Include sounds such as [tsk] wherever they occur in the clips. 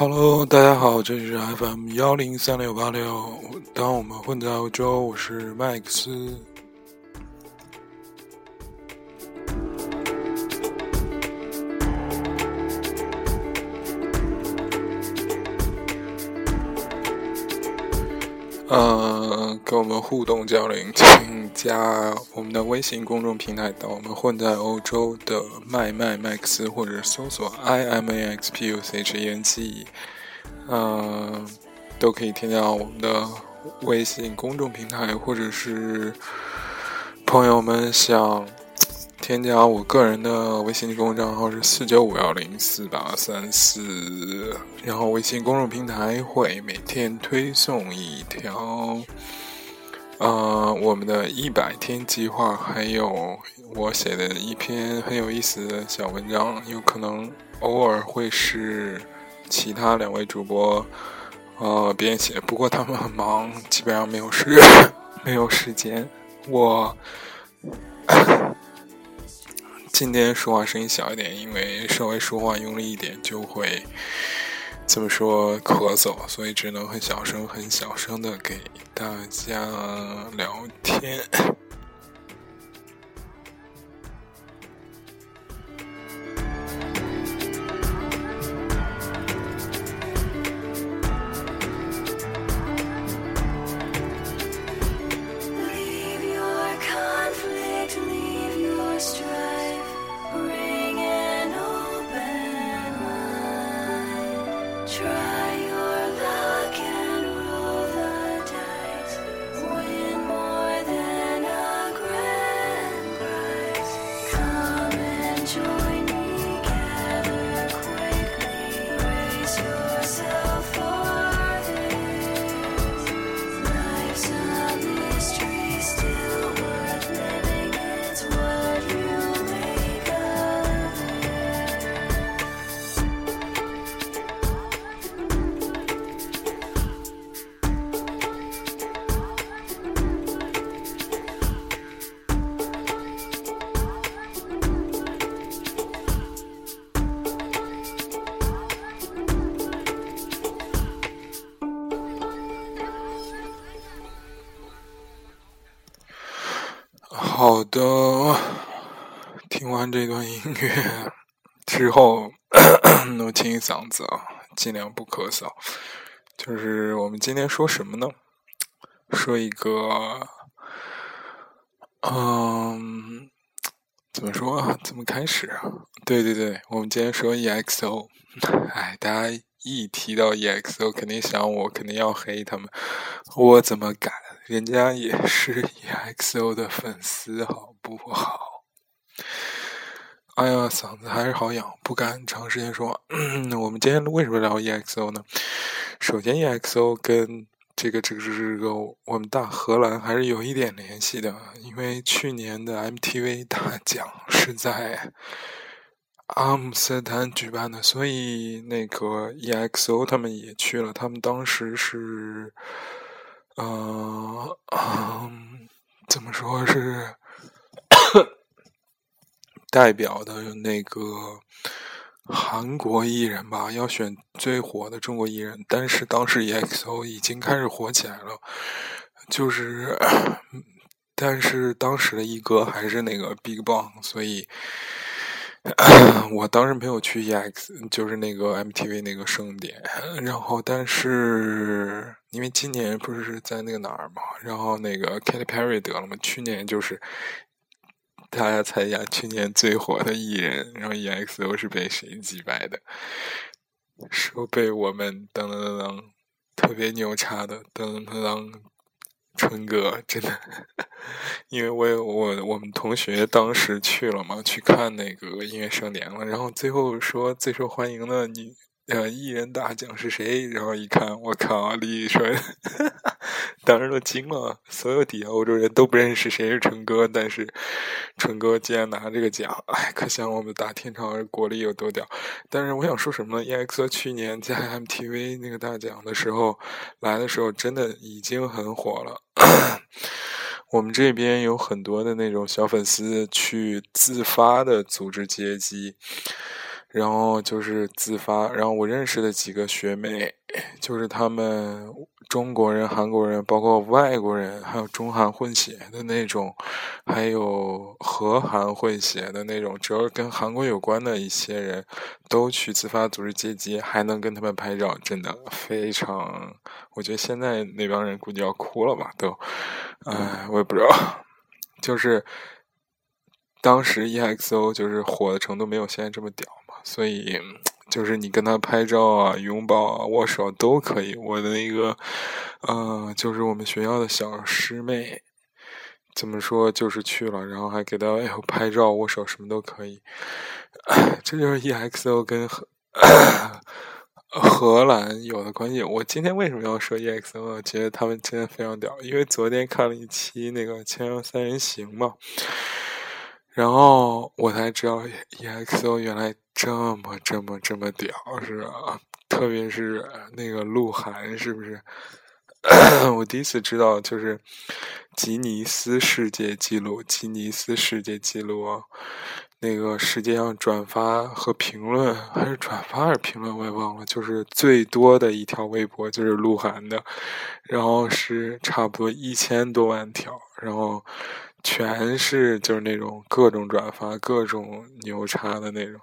Hello，大家好，这里是 FM 幺零三六八六。当我们混在欧洲，我是麦克斯。呃，跟我们互动交流，请加我们的微信公众平台到我们混在欧洲的麦麦麦克斯，或者搜索 i m a x p u c h e n g，嗯，都可以添加我们的微信公众平台，或者是朋友们想。添加我个人的微信公众账号是四九五幺零四八三四，然后微信公众平台会每天推送一条，呃，我们的一百天计划，还有我写的一篇很有意思的小文章，有可能偶尔会是其他两位主播呃编写，不过他们很忙，基本上没有时 [laughs] 没有时间，我。今天说话声音小一点，因为稍微说话用力一点就会这么说咳嗽，所以只能很小声、很小声的给大家聊天。好的，[coughs] 听完这段音乐 [coughs] 之后，[coughs] 我清一嗓子啊，尽量不咳嗽。就是我们今天说什么呢？说一个，嗯，怎么说啊？怎么开始啊？对对对，我们今天说 EXO。[laughs] 哎，大家一提到 EXO，肯定想我，肯定要黑他们。我怎么敢？人家也是 EXO 的粉丝，好不好？哎呀，嗓子还是好痒，不敢长时间说。我们今天为什么聊 EXO 呢？首先，EXO 跟这个这个这个我们大荷兰还是有一点联系的，因为去年的 MTV 大奖是在阿姆斯特丹举办的，所以那个 EXO 他们也去了，他们当时是。嗯嗯，怎么说是代表的那个韩国艺人吧？要选最火的中国艺人，但是当时 EXO 已经开始火起来了，就是，但是当时的一哥还是那个 BigBang，所以。[clears throat] 我当时没有去 EX，就是那个 MTV 那个盛典，然后但是因为今年不是在那个哪儿嘛，然后那个 Katy Perry 得了嘛，去年就是大家猜一下，去年最火的艺人，然后 EXO 是被谁击败的？是被我们噔噔噔噔特别牛叉的噔噔噔噔。春哥真的，因为我有我我们同学当时去了嘛，去看那个音乐盛典了，然后最后说最受欢迎的你呃艺人大奖是谁？然后一看，我靠，李宇春，[laughs] 当时都惊了，所有底下欧洲人都不认识谁是春哥，但是春哥竟然拿这个奖，哎，可想我们大天朝国力有多屌。但是我想说什么呢？EXO 去年在 MTV 那个大奖的时候来的时候，真的已经很火了。[coughs] 我们这边有很多的那种小粉丝去自发的组织接机，然后就是自发，然后我认识的几个学妹，就是他们中国人、韩国人，包括外国人，还有中韩混血的那种，还有和韩混血的那种，只要跟韩国有关的一些人，都去自发组织接机，还能跟他们拍照，真的非常，我觉得现在那帮人估计要哭了吧，都，哎，我也不知道，就是当时 EXO 就是火的程度没有现在这么屌。所以，就是你跟他拍照啊、拥抱啊、握手都可以。我的那个，呃，就是我们学校的小师妹，怎么说，就是去了，然后还给他拍照、握手，什么都可以。[clears throat] 这就是 EXO 跟 [clears throat] 荷兰有的关系。我今天为什么要说 EXO？我觉得他们真的非常屌，因为昨天看了一期那个《千阳三人行》嘛。然后我才知道，EXO 原来这么这么这么屌，是吧？特别是那个鹿晗，是不是？[coughs] 我第一次知道，就是吉尼斯世界纪录，吉尼斯世界纪录啊！那个世界上转发和评论，还是转发还是评论，我也忘了。就是最多的一条微博就是鹿晗的，然后是差不多一千多万条，然后。全是就是那种各种转发、各种牛叉的那种，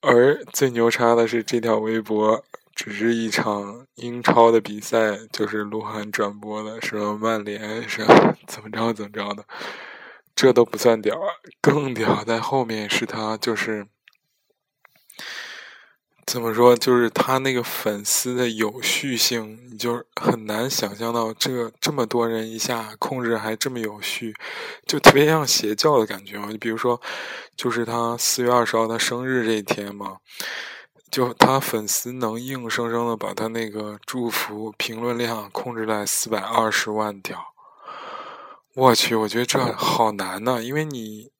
而最牛叉的是这条微博只是一场英超的比赛，就是鹿晗转播的，什么曼联是怎么着怎么着的，这都不算屌，更屌在后面是他就是。怎么说？就是他那个粉丝的有序性，你就很难想象到这这么多人一下控制还这么有序，就特别像邪教的感觉嘛。就比如说，就是他四月二十号他生日这一天嘛，就他粉丝能硬生生的把他那个祝福评论量控制在四百二十万条。我去，我觉得这好难呐，因为你。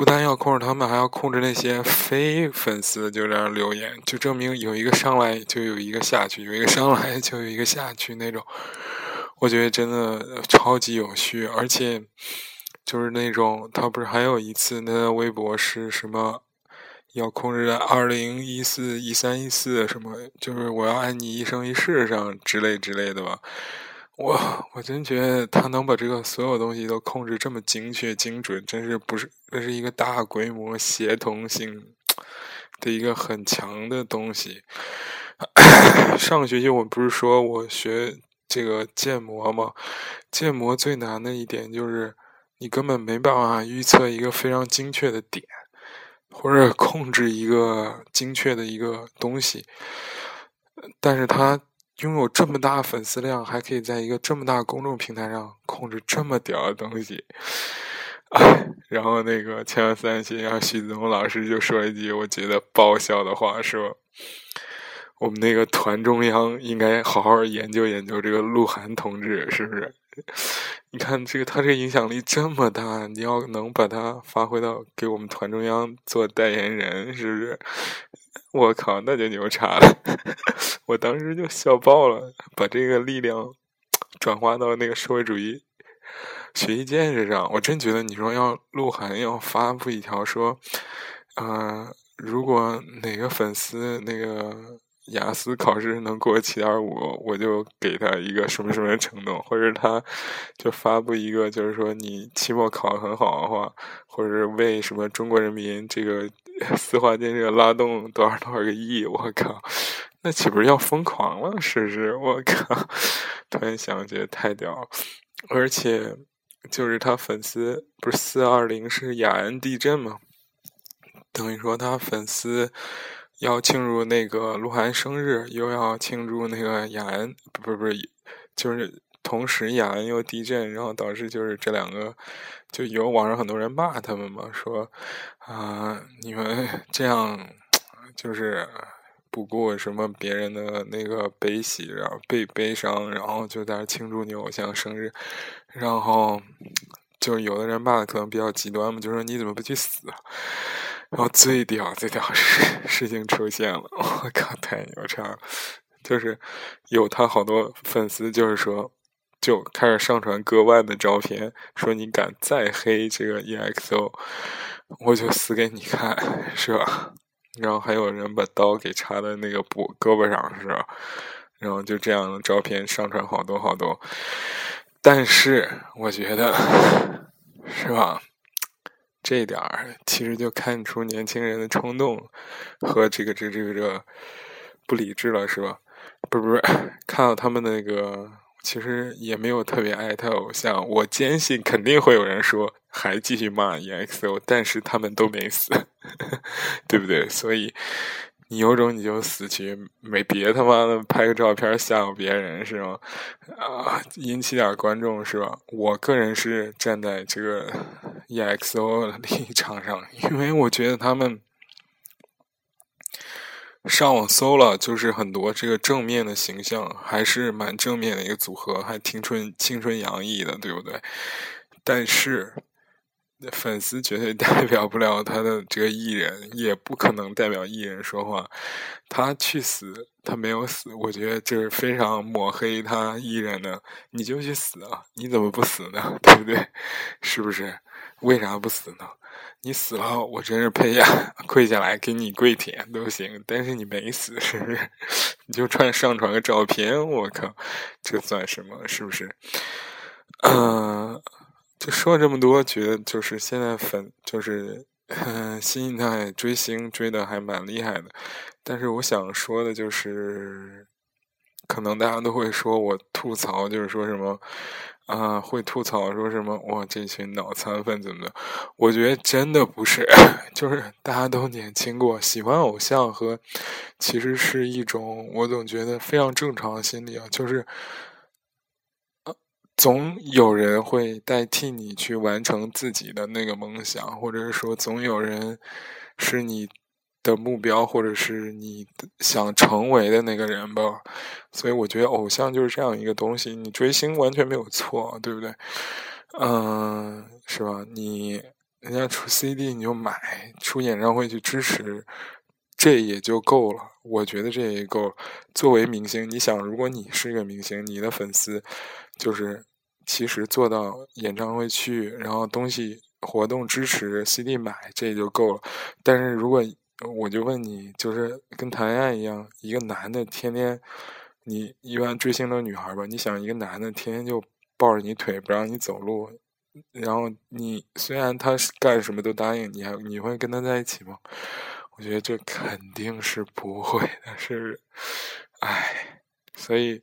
不但要控制他们，还要控制那些非粉丝就这样留言，就证明有一个上来就有一个下去，有一个上来就有一个下去那种。我觉得真的超级有序，而且就是那种他不是还有一次那微博是什么要控制在二零一四一三一四什么，就是我要爱你一生一世上之类之类的吧。我我真觉得他能把这个所有东西都控制这么精确精准，真是不是这是一个大规模协同性的一个很强的东西。[coughs] 上个学期我不是说我学这个建模吗？建模最难的一点就是你根本没办法预测一个非常精确的点，或者控制一个精确的一个东西，但是它。拥有这么大粉丝量，还可以在一个这么大公众平台上控制这么屌的东西，然后那个前两三期，然后徐子东老师就说一句我觉得爆笑的话，说我们那个团中央应该好好研究研究这个鹿晗同志，是不是？你看这个他这个影响力这么大，你要能把它发挥到给我们团中央做代言人，是不是？我靠，那就牛叉了！[laughs] 我当时就笑爆了，把这个力量 [tsk] 转化到那个社会主义学习建设上。我真觉得，你说要鹿晗要发布一条说，呃，如果哪个粉丝那个。雅思考试能过七点五，我就给他一个什么什么承诺，或者他就发布一个，就是说你期末考得很好的话，或者为什么中国人民这个 [laughs] 四化建设拉动多少多少个亿，我靠，那岂不是要疯狂了？是不是？我靠！突然想，觉得太屌了，而且就是他粉丝不是四二零是雅安地震吗？等于说他粉丝。要庆祝那个鹿晗生日，又要庆祝那个雅安，不是不是，就是同时雅安又地震，然后导致就是这两个，就有网上很多人骂他们嘛，说啊你们 [laughs] 这样就是不顾什么别人的那个悲喜，然后悲悲伤，然后就在庆祝你偶像生日，然后就有的人骂的可能比较极端嘛，就说你怎么不去死？然后最屌最屌事事情出现了，[laughs] 我靠，太牛叉！就是有他好多粉丝，就是说就开始上传割腕的照片，说你敢再黑这个 EXO，我就死给你看，是吧？然后还有人把刀给插在那个脖胳膊上，是吧？然后就这样的照片上传好多好多。但是我觉得，是吧？这点儿其实就看出年轻人的冲动和这个这这个这不理智了，是吧？不是不是，看到他们那个。其实也没有特别爱他偶像，我坚信肯定会有人说还继续骂 EXO，但是他们都没死，[laughs] 对不对？所以你有种你就死去，没别他妈的拍个照片吓唬别人是吗？啊，引起点观众是吧？我个人是站在这个 EXO 的立场上，因为我觉得他们。上网搜了，就是很多这个正面的形象，还是蛮正面的一个组合，还青春青春洋溢的，对不对？但是粉丝绝对代表不了他的这个艺人，也不可能代表艺人说话。他去死，他没有死，我觉得这是非常抹黑他艺人的。你就去死啊！你怎么不死呢？[laughs] 对不对？是不是？为啥不死呢？你死了，我真是呸呀！跪下来给你跪舔都行，但是你没死，是不是？你就传上传个照片，我靠，这算什么？是不是？嗯，就说这么多，觉得就是现在粉就是 [laughs] 新一代追星追的还蛮厉害的，但是我想说的就是，可能大家都会说我吐槽，就是说什么。啊，会吐槽说什么？哇，这群脑残粉怎么的？我觉得真的不是，[laughs] 就是大家都年轻过，喜欢偶像和其实是一种，我总觉得非常正常的心理啊，就是，总有人会代替你去完成自己的那个梦想，或者是说，总有人是你。的目标，或者是你想成为的那个人吧，所以我觉得偶像就是这样一个东西。你追星完全没有错，对不对？嗯，是吧？你人家出 CD 你就买，出演唱会去支持，这也就够了。我觉得这也够。作为明星，你想，如果你是一个明星，你的粉丝就是其实做到演唱会去，然后东西活动支持 CD 买，这也就够了。但是如果我就问你，就是跟谈恋爱一样，一个男的天天，你一般追星的女孩吧，你想一个男的天天就抱着你腿不让你走路，然后你虽然他干什么都答应，你你会跟他在一起吗？我觉得这肯定是不会的，是，唉，所以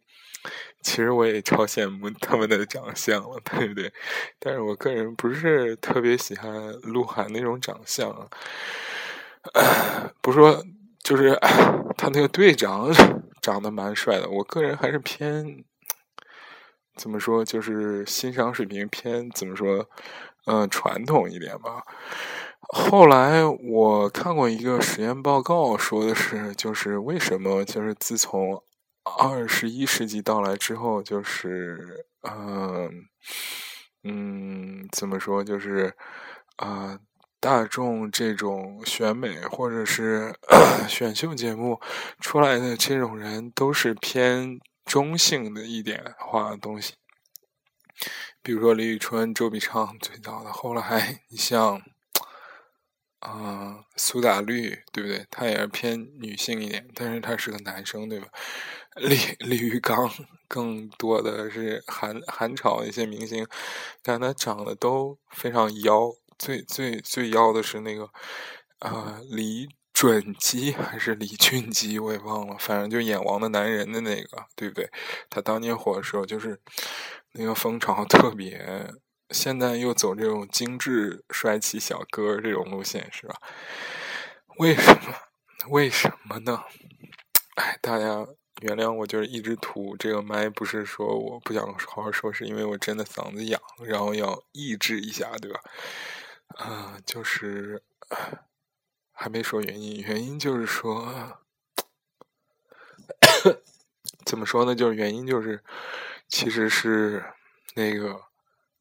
其实我也超羡慕他们的长相了，对不对？但是我个人不是特别喜欢鹿晗那种长相。[clears throat] 不是说，就是 [clears throat] 他那个队长长得蛮帅的。我个人还是偏怎么说，就是欣赏水平偏怎么说，嗯，传统一点吧。后来我看过一个实验报告，说的是，就是为什么，就是自从二十一世纪到来之后，就是嗯嗯，怎么说，就是啊。大众这种选美或者是 [coughs] 选秀节目出来的这种人，都是偏中性的一点化的东西。比如说李宇春、周笔畅最早的，后来你像，啊苏打绿，对不对？他也是偏女性一点，但是他是个男生，对吧？李李玉刚更多的是韩韩朝一些明星，但他长得都非常妖。最最最妖的是那个，啊，李准基还是李俊基，我也忘了，反正就演《王的男人》的那个，对不对？他当年火的时候，就是那个风潮特别。现在又走这种精致帅气小哥这种路线，是吧？为什么？为什么呢？哎，大家原谅我，就是一直吐这个麦，不是说我不想好好说，是因为我真的嗓子痒，然后要抑制一下，对吧？啊，就是还没说原因，原因就是说，怎么说呢？就是原因就是，其实是那个，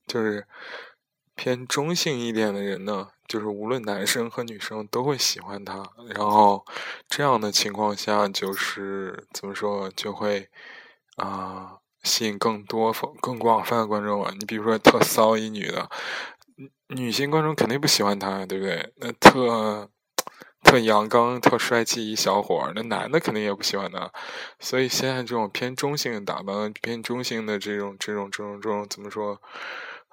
就是偏中性一点的人呢，就是无论男生和女生都会喜欢他，然后这样的情况下，就是怎么说，就会啊吸引更多、更广泛的观众啊。你比如说，特骚一女的。女性观众肯定不喜欢他，对不对？那特特阳刚、特帅气一小伙儿，那男的肯定也不喜欢他。所以现在这种偏中性打扮、偏中性的这种、这种、这种、这种怎么说？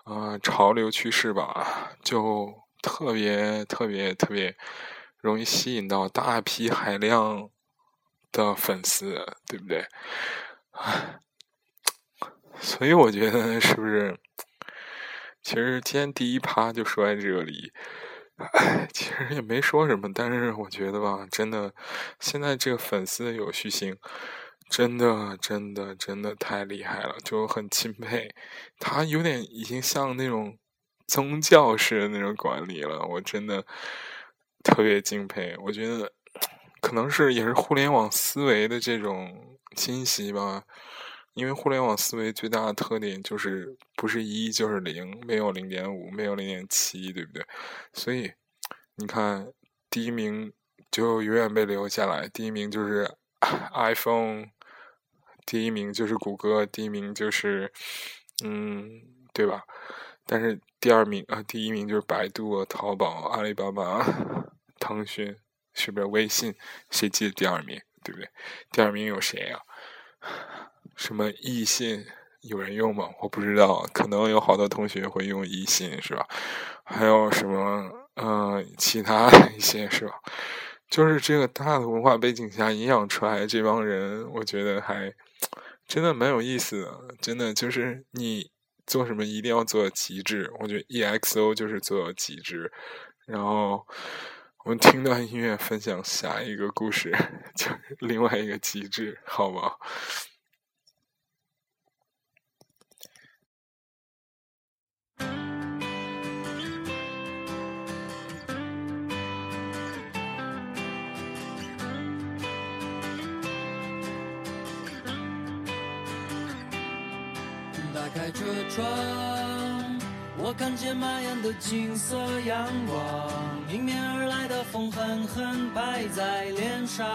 啊，潮流趋势吧，就特别、特别、特别容易吸引到大批海量的粉丝，对不对？所以我觉得是不是？其实今天第一趴就说在这里。哎，其实也没说什么，但是我觉得吧，真的，现在这个粉丝的有序性，真的，真的，真的太厉害了，就很钦佩。他有点已经像那种宗教式的那种管理了，我真的特别敬佩。我觉得可能是也是互联网思维的这种侵袭吧。因为互联网思维最大的特点就是不是一就是零，没有零点五，没有零点七，对不对？所以你看，第一名就永远被留下来，第一名就是 iPhone，第一名就是谷歌，第一名就是嗯，对吧？但是第二名啊，第一名就是百度、淘宝、阿里巴巴、腾讯，是不是？微信，谁记得第二名？对不对？第二名有谁呀？什么易信有人用吗？我不知道，可能有好多同学会用易信，是吧？还有什么嗯，其他一些是吧？就是这个大的文化背景下营养出来这帮人，我觉得还真的蛮有意思的。真的就是你做什么一定要做到极致，我觉得 EXO 就是做到极致。然后我们听段音乐，分享下一个故事，[laughs] 就是另外一个极致，好吗？打开车窗，我看见满眼的金色阳光，迎面而来的风狠狠拍在脸上。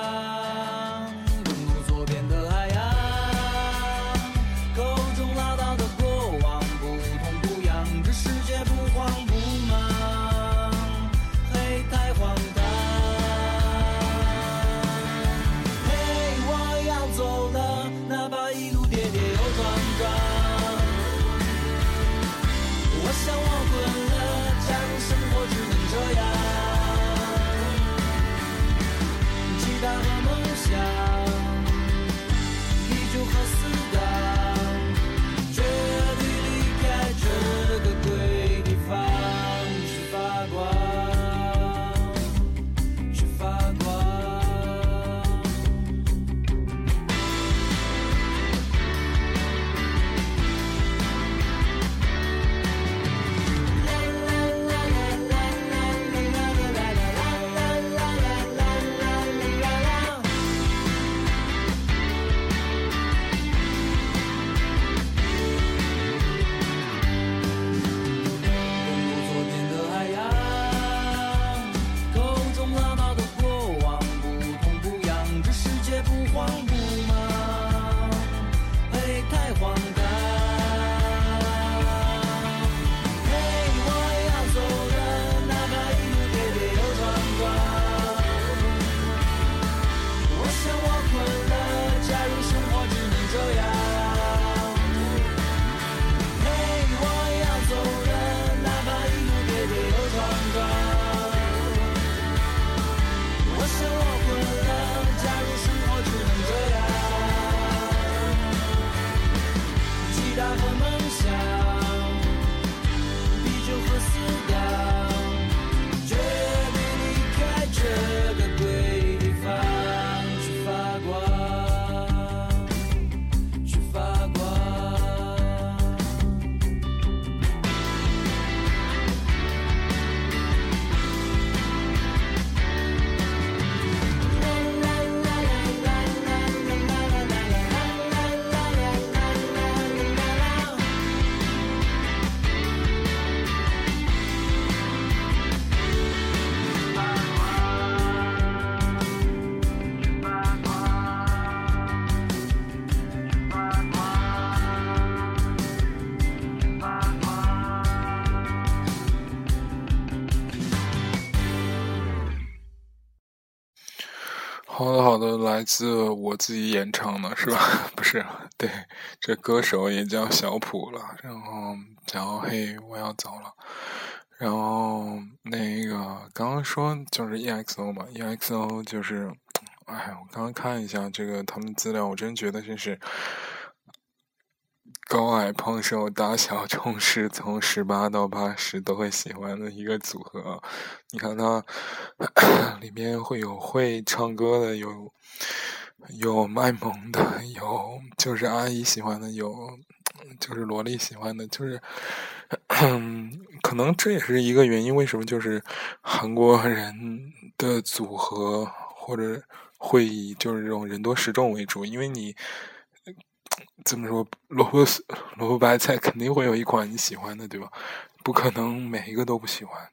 好的，好的，来自我自己演唱的是吧？[laughs] 不是，对，这歌手也叫小普了，然后然后嘿，我要走了。然后那个刚刚说就是 EXO 嘛，EXO 就是，哎，我刚刚看一下这个他们资料，我真觉得真是。高矮胖瘦大小中是从十八到八十都会喜欢的一个组合。你看它 [coughs] 里面会有会唱歌的，有有卖萌的，有就是阿姨喜欢的，有就是萝莉喜欢的，就是 [coughs] 可能这也是一个原因。为什么就是韩国人的组合或者会以就是这种人多势众为主？因为你。怎么说？萝卜、萝卜白菜肯定会有一款你喜欢的，对吧？不可能每一个都不喜欢。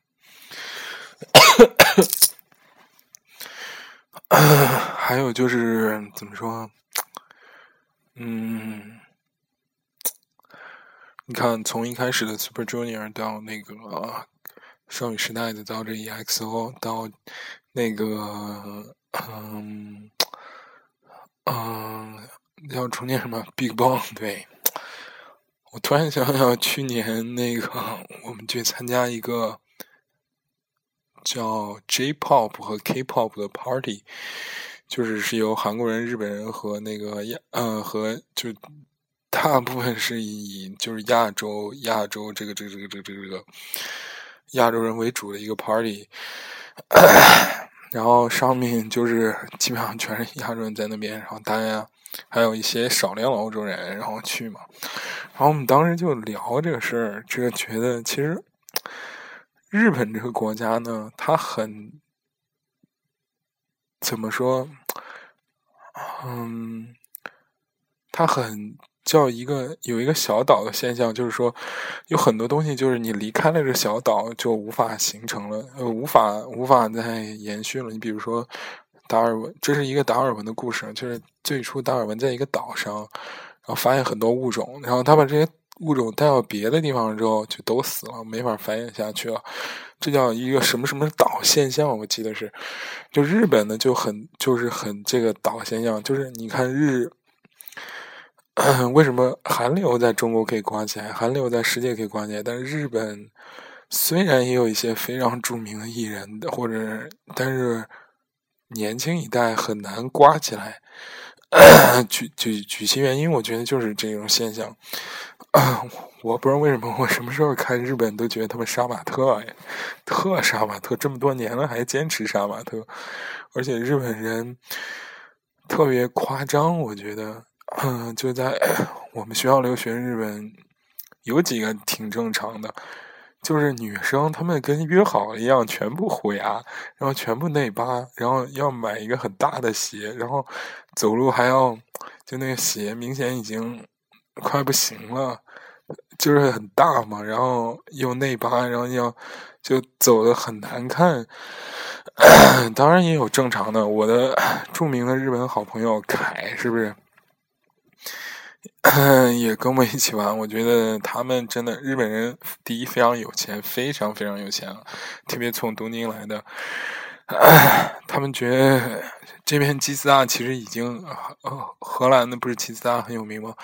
[coughs] 还有就是怎么说？嗯，你看，从一开始的 Super Junior 到那个少女时代的，到这 EXO，到那个嗯。要重念什么？Big Bang？对，我突然想想，去年那个我们去参加一个叫 J-Pop 和 K-Pop 的 party，就是是由韩国人、日本人和那个亚呃和就大部分是以就是亚洲亚洲这个这个这个这个这个亚洲人为主的一个 party，[coughs] 然后上面就是基本上全是亚洲人在那边，然后大家。还有一些少量的欧洲人，然后去嘛，然后我们当时就聊这个事儿，这个觉得其实日本这个国家呢，它很怎么说？嗯，它很叫一个有一个小岛的现象，就是说有很多东西，就是你离开了这小岛就无法形成了，呃，无法无法再延续了。你比如说。达尔文，这是一个达尔文的故事，就是最初达尔文在一个岛上，然后发现很多物种，然后他把这些物种带到别的地方之后，就都死了，没法繁衍下去了。这叫一个什么什么岛现象？我记得是，就日本呢就很就是很这个岛现象，就是你看日，[coughs] 为什么韩流在中国可以刮起来，韩流在世界可以刮起来，但是日本虽然也有一些非常著名的艺人，或者但是。年轻一代很难刮起来，举举举其原因，我觉得就是这种现象。[coughs] 我不知道为什么，我什么时候看日本都觉得他们杀马特哎，特杀马特，这么多年了还坚持杀马特，而且日本人特别夸张，我觉得，嗯，就在 [coughs] 我们学校留学日本，有几个挺正常的。就是女生，她们跟约好一样，全部虎牙，然后全部内八，然后要买一个很大的鞋，然后走路还要，就那个鞋明显已经快不行了，就是很大嘛，然后又内八，然后要就走的很难看。[coughs] 当然也有正常的，我的 [coughs] 著名的日本好朋友凯，是不是？[laughs] 也跟我一起玩，我觉得他们真的日本人第一非常有钱，非常非常有钱，特别从东京来的。[clears throat] 他们觉得这边吉斯大其实已经荷兰的不是吉斯大很有名吗？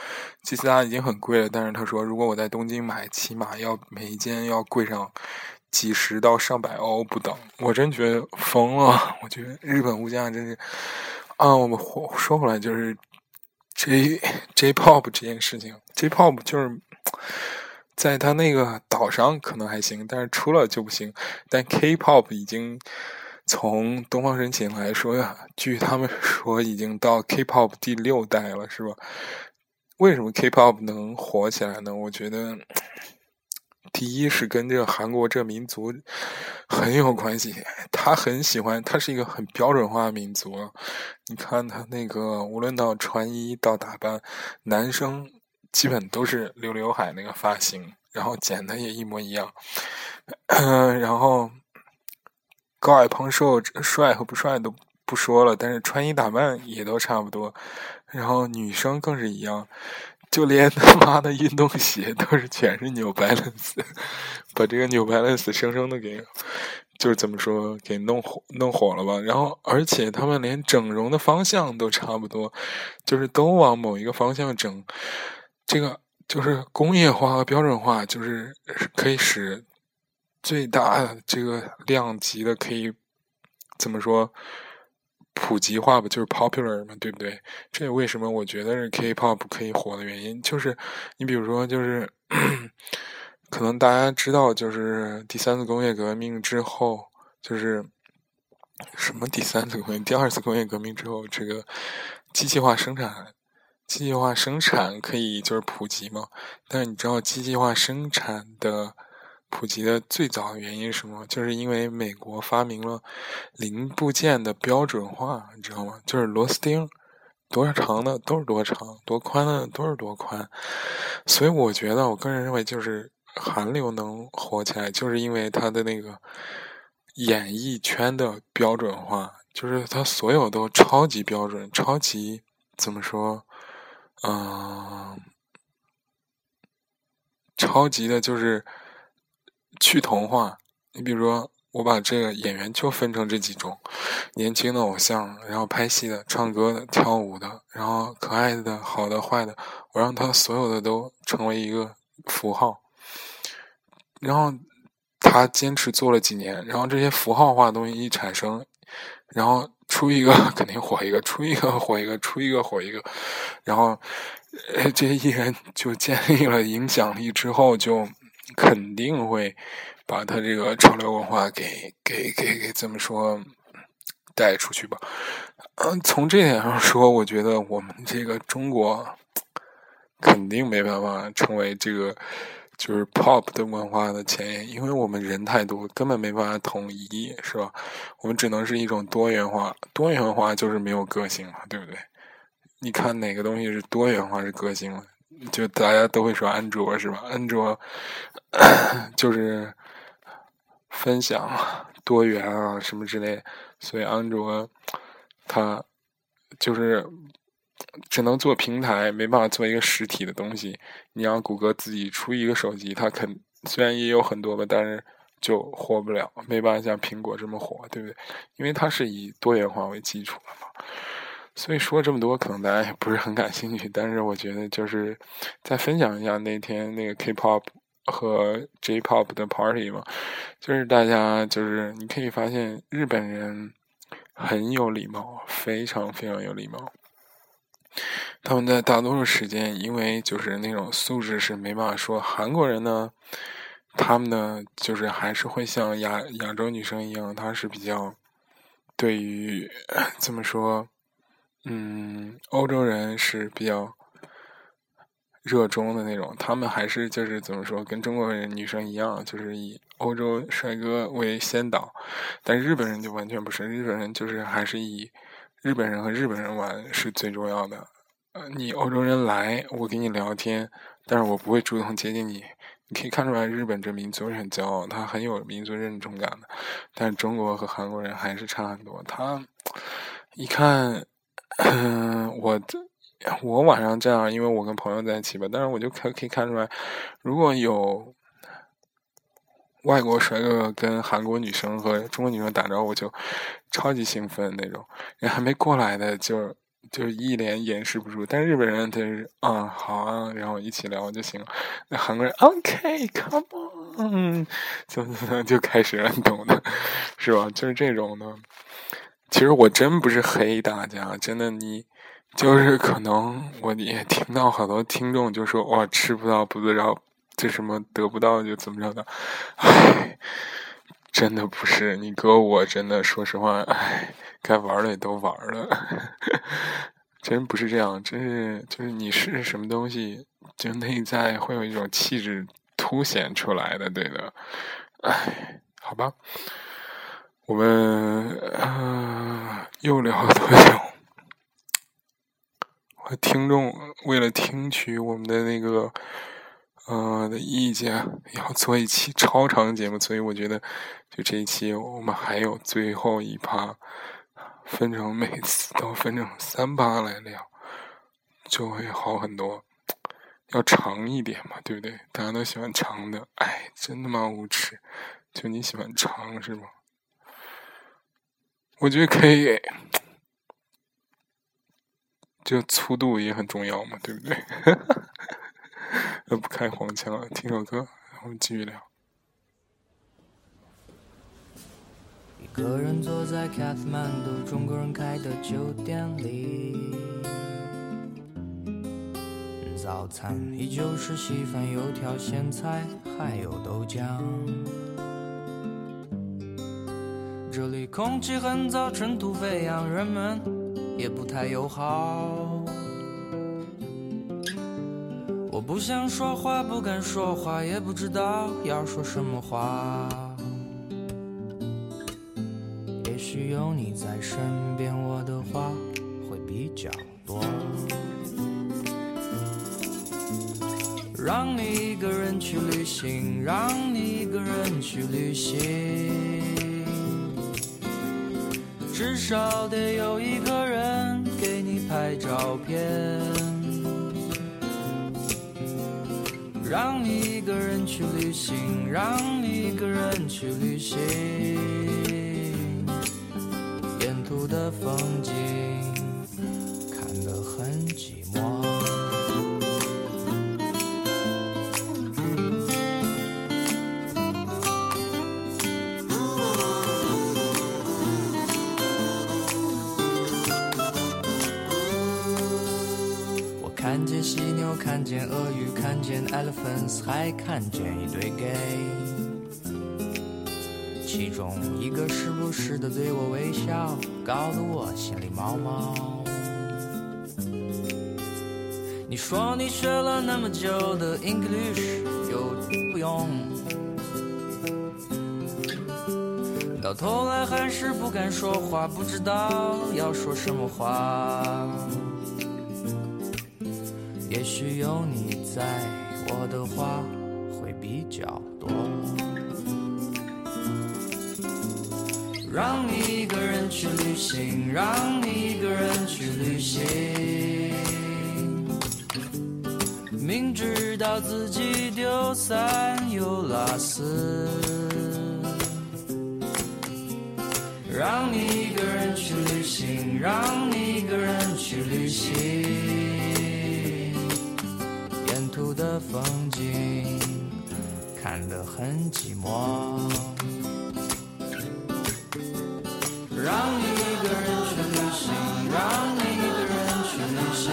吉斯大已经很贵了，但是他说如果我在东京买，起码要每一间要贵上几十到上百欧不等。我真觉得疯了，我觉得日本物价真是啊。我们说回来就是。J [laughs] J-pop 这件事情，J-pop 就是在他那个岛上可能还行，但是出了就不行。但 K-pop 已经从东方神起来说呀，据他们 [laughs] 说已经到 K-pop 第六代了，是吧？为什么 K-pop 能火起来呢？我觉得。第一是跟这个韩国这民族很有关系，他很喜欢，他是一个很标准化的民族。你看他那个，无论到穿衣到打扮，男生基本都是留刘海那个发型，然后剪的也一模一样。[coughs] 然后高矮胖瘦，帅和不帅都不说了，但是穿衣打扮也都差不多。然后女生更是一样。就连他妈的运动鞋都是全是 New Balance，把这个 New Balance 生生的给就是怎么说给弄火弄火了吧？然后而且他们连整容的方向都差不多，就是都往某一个方向整。这个就是工业化和标准化，就是可以使最大这个量级的可以怎么说普及化吧？就是 popular 嘛，对不对？这也为什么我觉得是 K-pop 可以火的原因，就是你比如说就是。[coughs] 可能大家知道，就是第三次工业革命之后，就是什么第三次工业、第二次工业革命之后，这个机器化生产、机器化生产可以就是普及嘛？但是你知道机器化生产的普及的最早的原因是什么？就是因为美国发明了零部件的标准化，你知道吗？就是螺丝钉多长的都是多长，多宽的都是多宽。所以我觉得，我个人认为就是。韩流能火起来，就是因为它的那个演艺圈的标准化，就是它所有都超级标准，超级怎么说？嗯，超级的就是去同化。你比如说，我把这个演员就分成这几种：年轻的偶像，然后拍戏的、唱歌的、跳舞的，然后可爱的、好的、坏的，我让他所有的都成为一个符号。然后他坚持做了几年，然后这些符号化的东西一产生，然后出一个 [laughs] 肯定火一个，出一个火一个，出一个火一个，然后这些艺人就建立了影响力之后，就肯定会把他这个潮流文化给给给给怎么说带出去吧。嗯，从这点上说，我觉得我们这个中国肯定没办法成为这个。就是 pop 的文化的前沿，因为我们人太多，根本没办法统一，是吧？我们只能是一种多元化，多元化就是没有个性了，对不对？你看哪个东西是多元化是个性了？就大家都会说安卓是吧？安卓 [clears throat] 就是分享多元啊什么之类，所以安卓它就是。只能做平台，没办法做一个实体的东西。你让谷歌自己出一个手机，它肯虽然也有很多吧，但是就火不了，没办法像苹果这么火，对不对？因为它是以多元化为基础的嘛。所以说这么多，可能大家也不是很感兴趣。但是我觉得，就是再分享一下那天那个 K-pop 和 J-pop 的 party 嘛，就是大家就是你可以发现，日本人很有礼貌，非常非常有礼貌。他们在大多数时间，因为就是那种素质是没办法说。韩国人呢，他们呢就是还是会像亚亚洲女生一样，她是比较对于怎么说，嗯，欧洲人是比较热衷的那种。他们还是就是怎么说，跟中国人女生一样，就是以欧洲帅哥为先导。但日本人就完全不是，日本人就是还是以。日本人和日本人玩是最重要的。呃，你欧洲人来，我跟你聊天，但是我不会主动接近你。你可以看出来，日本这民族是很骄傲，他很有民族认同感的。但中国和韩国人还是差很多。他一看，[clears throat] 嗯，我我晚上这样，因为我跟朋友在一起吧，但是我就可可以看出来，如果有。外国帅哥跟韩国女生和中国女生打招呼就超级兴奋那种，人还没过来的就就一脸掩饰不住。但日本人他是啊好啊，然后一起聊就行了。那韩国人 OK，come on，就就开始了，你懂的，是吧？就是这种的。其实我真不是黑大家，真的，你就是可能我也听到好多听众就说哇吃不到不知道。这什么得不到就怎么着的，唉，真的不是你哥，我真的说实话，唉，该玩的也都玩了，[laughs] 真不是这样，真是就是你是什么东西，就内在会有一种气质凸显出来的，对的，唉，好吧，我们啊又聊了多久？我听众为了听取我们的那个。呃的意见要做一期超长节目，所以我觉得就这一期我们还有最后一趴，分成每次都分成三趴来聊，就会好很多。要长一点嘛，对不对？大家都喜欢长的，哎，真他妈无耻！就你喜欢长是吗？我觉得可以，这粗度也很重要嘛，对不对？[laughs] 不开黄腔了，听首歌，然后继续聊。一个人坐在卡特曼度中国人开的酒店里，早餐依旧是稀饭、油条、咸菜，还有豆浆。这里空气很糟，尘土飞扬，人们也不太友好。我不想说话，不敢说话，也不知道要说什么话。也许有你在身边，我的话会比较多。让你一个人去旅行，让你一个人去旅行，至少得有一个人给你拍照片。让你一个人去旅行，让你一个人去旅行，沿途的风景牛，看见鳄鱼，看见 elephants，还看见一对 gay。其中一个时不时的对我微笑，搞得我心里毛毛。你说你学了那么久的 English，有不用，到头来还是不敢说话，不知道要说什么话。也许有你在，我的话会比较多。让你一个人去旅行，让你一个人去旅行，明知道自己丢三又拉四。让你一个人去旅行，让你一个人去旅行。的风景看得很寂寞。让你一个人去旅行，让你一个人去旅行，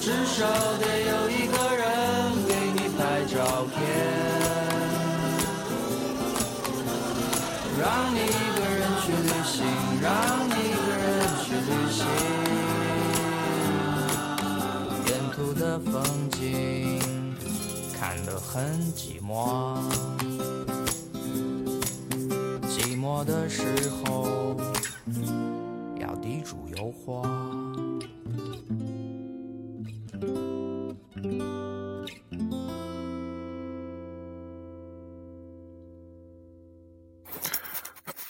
至少风景看得很寂寞，寂寞的时候要抵住诱惑。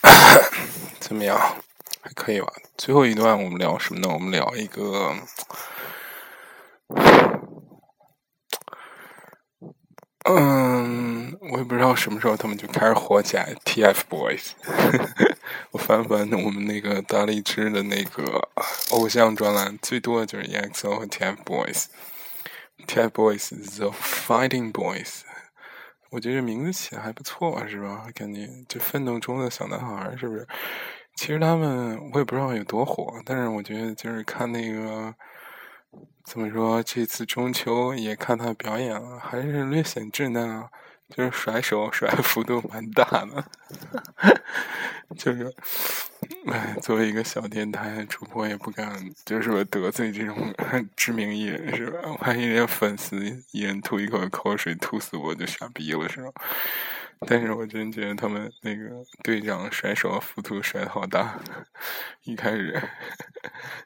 [coughs] 怎么样？还可以吧。最后一段我们聊什么呢？我们聊一个，嗯，我也不知道什么时候他们就开始火起来。TFBOYS，[laughs] 我翻翻我们那个大荔枝的那个偶像专栏，最多的就是 EXO 和 TFBOYS。TFBOYS The Fighting Boys，我觉得名字起的还不错，是吧？感觉就奋斗中的小男孩，是不是？其实他们我也不知道有多火，但是我觉得就是看那个怎么说，这次中秋也看他表演了，还是略显稚嫩啊，就是甩手甩幅度蛮大的，[laughs] 就是哎，作为一个小电台主播，也不敢就是得罪这种知名艺人，是吧？万一人家粉丝一人吐一口口水吐死我就傻逼了，是吧？但是我真觉得他们那个队长甩手幅度甩的好大，一开始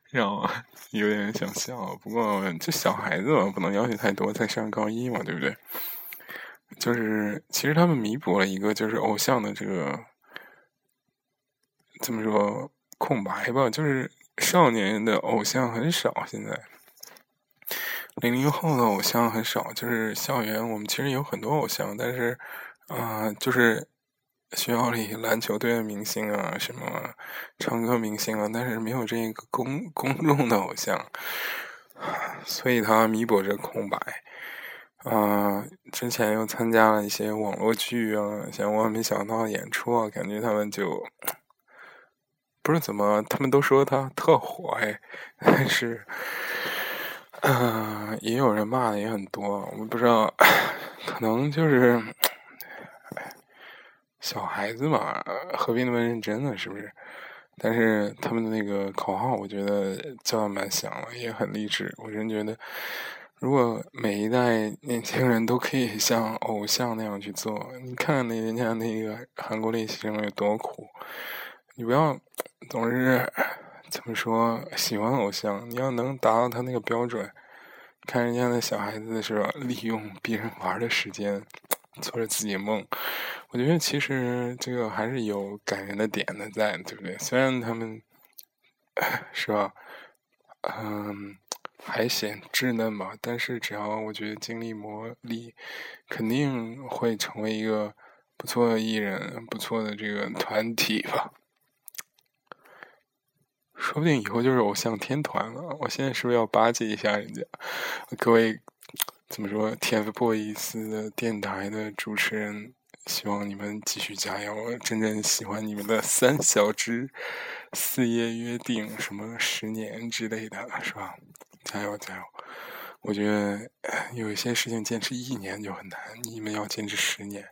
让我有点想笑。不过这小孩子嘛，不能要求太多，才上高一嘛，对不对？就是其实他们弥补了一个就是偶像的这个怎么说空白吧，就是少年的偶像很少。现在零零后的偶像很少，就是校园我们其实有很多偶像，但是。啊，就是学校里篮球队的明星啊，什么唱歌明星啊，但是没有这个公公众的偶像，[sighs] 所以他弥补这空白。啊，之前又参加了一些网络剧啊，像我没想到演出啊，感觉他们就不是怎么，他们都说他特火哎，但是，嗯，也有人骂的也很多，我不知道，可能就是。小孩子嘛，何必那么认真呢？是不是？但是他们的那个口号，我觉得叫的蛮响了，也很励志。我真觉得，如果每一代年轻人都可以像偶像那样去做，你看那人家那个韩国练习生有多苦，你不要总是怎么说喜欢偶像，你要能达到他那个标准。看人家那小孩子是吧？利用别人玩的时间。做着自己梦，我觉得其实这个还是有感人的点的在，对不对？虽然他们 [laughs] 是吧，嗯，还显稚嫩吧，但是只要我觉得经历磨砺，肯定会成为一个不错的艺人，不错的这个团体吧。说不定以后就是偶像天团了。我现在是不是要巴结一下人家？各位。怎么说？TFBOYS 的电台的主持人，希望你们继续加油！真正喜欢你们的三小只四叶约定，什么十年之类的，是吧？加油加油！我觉得有一些事情坚持一年就很难，你们要坚持十年。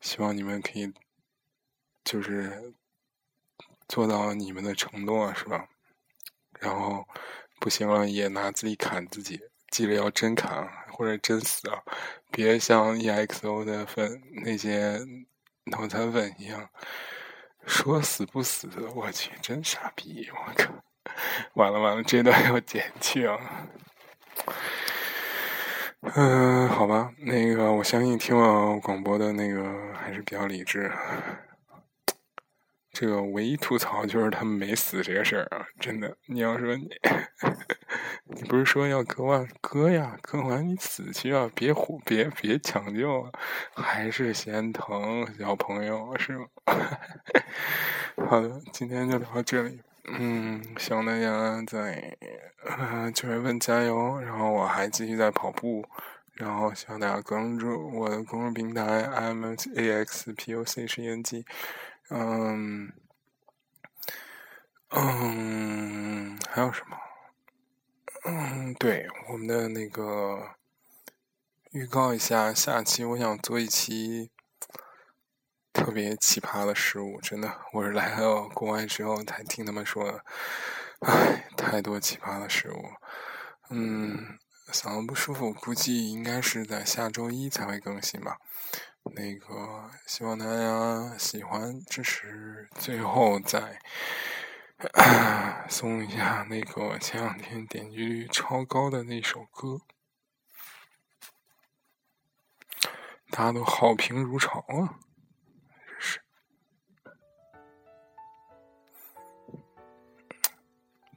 希望你们可以，就是做到你们的承诺，是吧？然后不行了，也拿自己砍自己。记得要真砍或者真死啊！别像 EXO 的粉那些脑残粉一样，说死不死。我去，真傻逼！我靠，[laughs] 完了完了，这段要剪去啊！嗯，好吧，那个我相信听完广播的那个还是比较理智。这个唯一吐槽就是他们没死这个事儿啊！真的，你要说你。[laughs] 你不是说要割腕割呀？割完你死去啊！别虎，别别抢救，还是嫌疼小朋友是吗？[laughs] 好的，今天就聊到这里。嗯，希望大家在九月份加油。然后我还继续在跑步。然后希望大家关注我的公众平台 M A X P O C 实验机。嗯嗯，还有什么？嗯，对，我们的那个预告一下，下期我想做一期特别奇葩的食物，真的，我是来到国外之后才听他们说的，唉，太多奇葩的食物，嗯，嗓子不舒服，估计应该是在下周一才会更新吧。那个，希望大家喜欢支持，最后再。[clears throat] 送一下那个前两天点击率超高的那首歌，大家都好评如潮啊！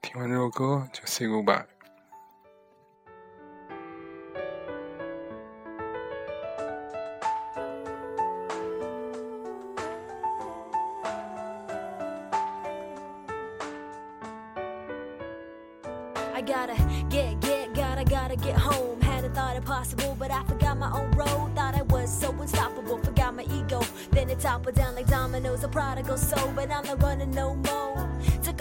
听完这首歌就 say goodbye。gotta get, get, gotta, gotta get home. Hadn't thought it possible, but I forgot my own road. Thought I was so unstoppable, forgot my ego. Then it toppled down like dominoes, a prodigal soul, but I'm not running no more.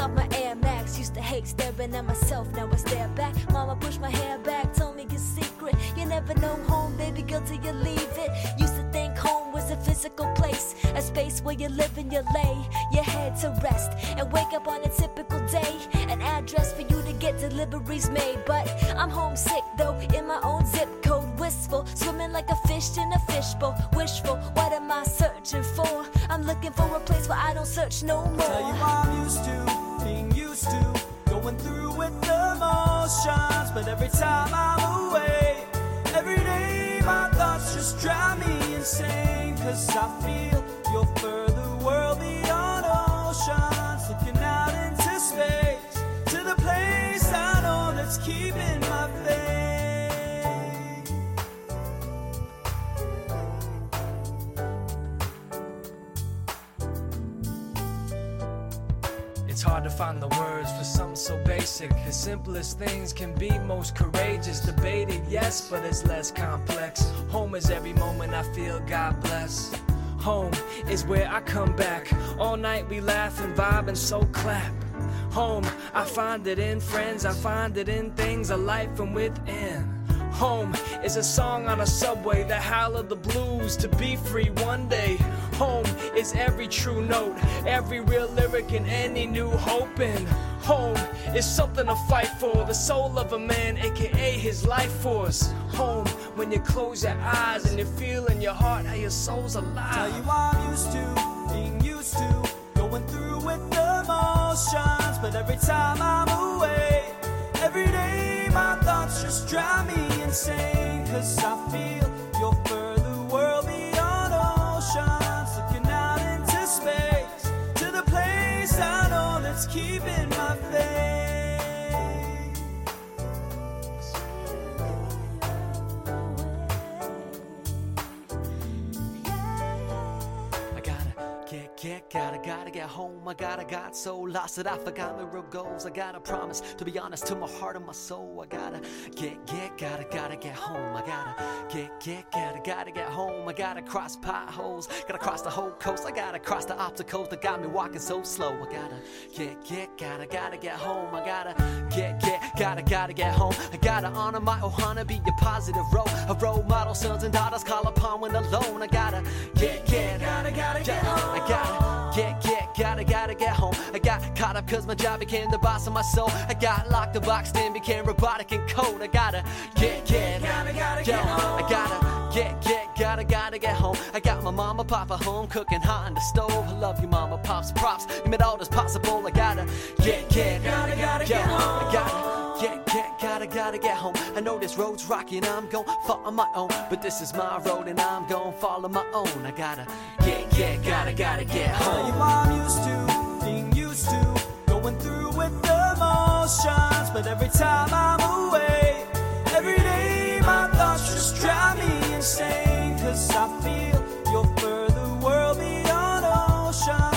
Off my Air Max, used to hate staring at myself, now I stare back. Mama pushed my hair back, told me a secret. You never know home, baby girl, till you leave it. Used to think home was a physical place, a space where you live and you lay your head to rest and wake up on a typical day. An address for you to get deliveries made. But I'm homesick though, in my own zip code, wistful, swimming like a fish in a fishbowl. Wishful, what am I searching for? I'm looking for a place where I don't search no more. Tell you I'm used to to going through with the motions, but every time I'm away, every day my thoughts just drive me insane. Cause I feel you're further world beyond oceans, looking out into space to the place I know that's keeping It's hard to find the words for something so basic. The simplest things can be most courageous. Debated, yes, but it's less complex. Home is every moment I feel God bless. Home is where I come back. All night we laugh and vibe and so clap. Home, I find it in friends, I find it in things, a life from within. Home is a song on a subway, the howl of the blues to be free one day. Home is every true note, every real lyric, and any new hope. And home is something to fight for, the soul of a man, aka his life force. Home, when you close your eyes and you feel in your heart how your soul's alive. Tell you I'm used to being used to going through with the motions, but every time I'm away, every day my thoughts just drive me insane. Cause I feel you're further world beyond oceans, looking out into space to the place I know that's keeping my faith. Gotta, gotta get home. I gotta, got so lost that I forgot my real goals. I gotta promise to be honest to my heart and my soul. I gotta get, get, gotta, gotta get home. I gotta get, get, gotta, gotta get home. I gotta cross potholes, gotta cross the whole coast. I gotta cross the obstacles that got me walking so slow. I gotta get, get, gotta, gotta get home. I gotta get, get, gotta, gotta get home. I gotta honor my Ohana, be a positive role. A role model, sons and daughters call upon when alone. I gotta get, get, gotta, gotta get home. I gotta get, get, gotta, gotta get home. I got caught up cause my job became the boss of my soul. I got locked and boxed in, became robotic and cold. I gotta get, get, gotta, gotta get home. I gotta get, get, gotta, gotta get home. I got my mama, papa home, cooking hot on the stove. I love you, mama, pops, props. You made all this possible. I gotta get, get, gotta, gotta get home. I gotta get, get, gotta, gotta get home. I know this road's rocky and I'm gon' fall on my own. But this is my road and I'm gon' follow my own. I gotta get, get, gotta, gotta get you home. I'm used to being used to going through with the motions, but every time I'm away, every day my thoughts just drive me insane, cause I feel you're further world beyond ocean.